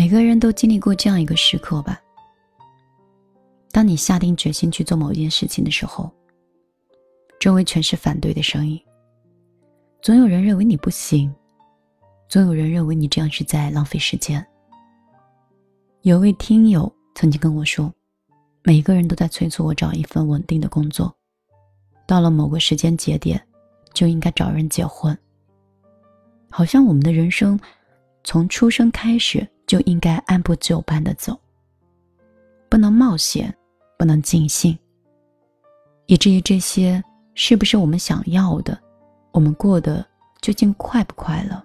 每个人都经历过这样一个时刻吧。当你下定决心去做某件事情的时候，周围全是反对的声音。总有人认为你不行，总有人认为你这样是在浪费时间。有位听友曾经跟我说，每个人都在催促我找一份稳定的工作，到了某个时间节点，就应该找人结婚。好像我们的人生，从出生开始就应该按部就班的走，不能冒险。不能尽兴，以至于这些是不是我们想要的，我们过得究竟快不快乐，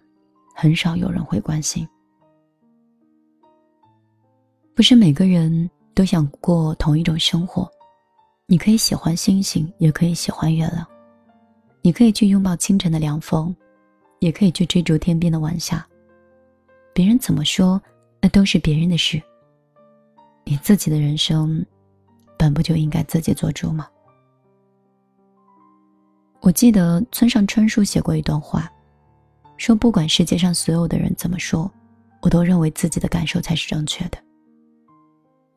很少有人会关心。不是每个人都想过同一种生活，你可以喜欢星星，也可以喜欢月亮；你可以去拥抱清晨的凉风，也可以去追逐天边的晚霞。别人怎么说，那都是别人的事。你自己的人生。本不就应该自己做主吗？我记得村上春树写过一段话，说不管世界上所有的人怎么说，我都认为自己的感受才是正确的。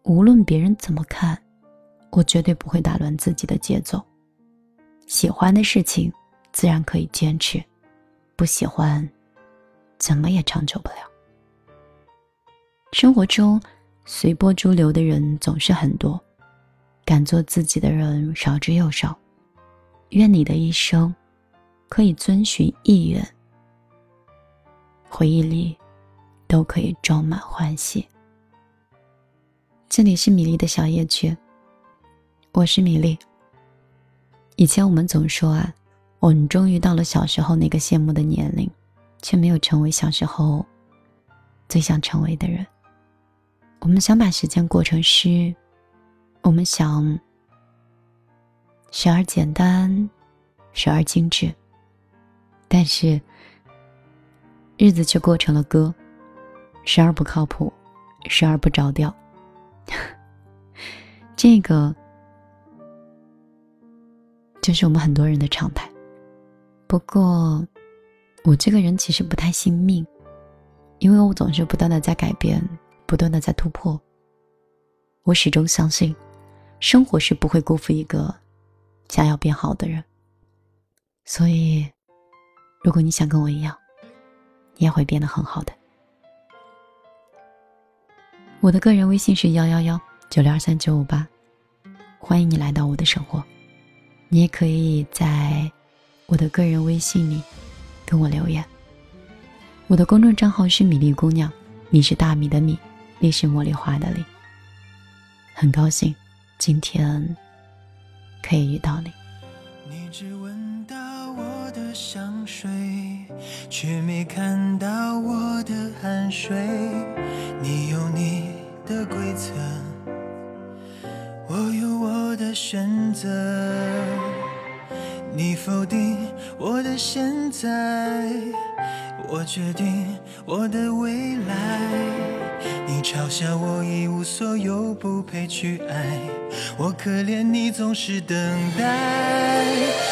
无论别人怎么看，我绝对不会打乱自己的节奏。喜欢的事情，自然可以坚持；不喜欢，怎么也长久不了。生活中随波逐流的人总是很多。敢做自己的人少之又少，愿你的一生可以遵循意愿，回忆里都可以装满欢喜。这里是米粒的小夜曲，我是米粒。以前我们总说啊，我们终于到了小时候那个羡慕的年龄，却没有成为小时候最想成为的人。我们想把时间过成诗。我们想，时而简单，时而精致，但是日子却过成了歌，时而不靠谱，时而不着调。这个就是我们很多人的常态。不过，我这个人其实不太信命，因为我总是不断的在改变，不断的在突破。我始终相信。生活是不会辜负一个想要变好的人，所以，如果你想跟我一样，你也会变得很好的。我的个人微信是幺幺幺九六二三九五八，欢迎你来到我的生活。你也可以在我的个人微信里跟我留言。我的公众账号是米粒姑娘，米是大米的米，粒是茉莉花的粒。很高兴。今天可以遇到你你只闻到我的香水却没看到我的汗水你有你的规则我有我的选择你否定我的现在我决定我的未来你嘲笑我一无所有，不配去爱，我可怜你总是等待。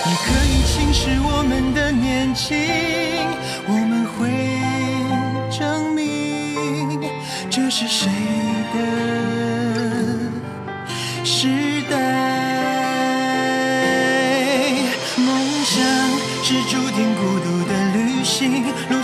你可以轻视我们的年轻，我们会证明这是谁的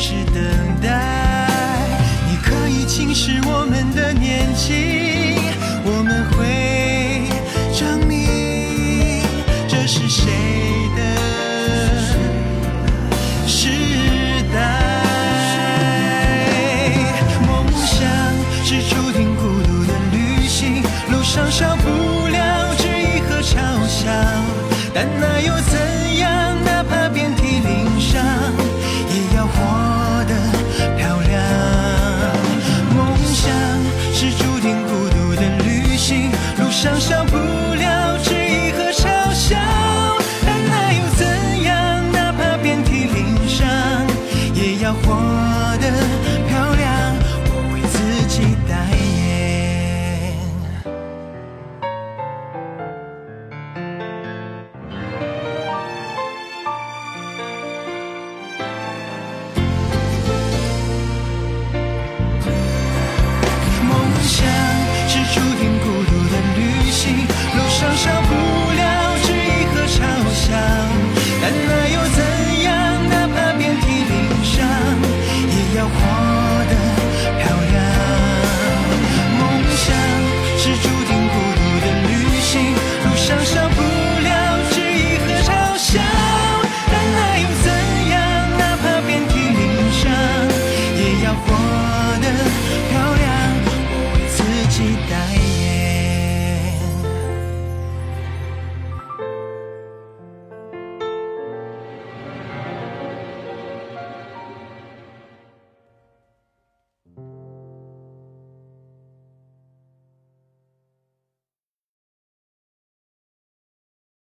是等待你可以轻视我们的年纪我们会证明这是谁的时代。梦想是注定孤独的旅行路上少不了质疑和嘲笑但那又怎期待。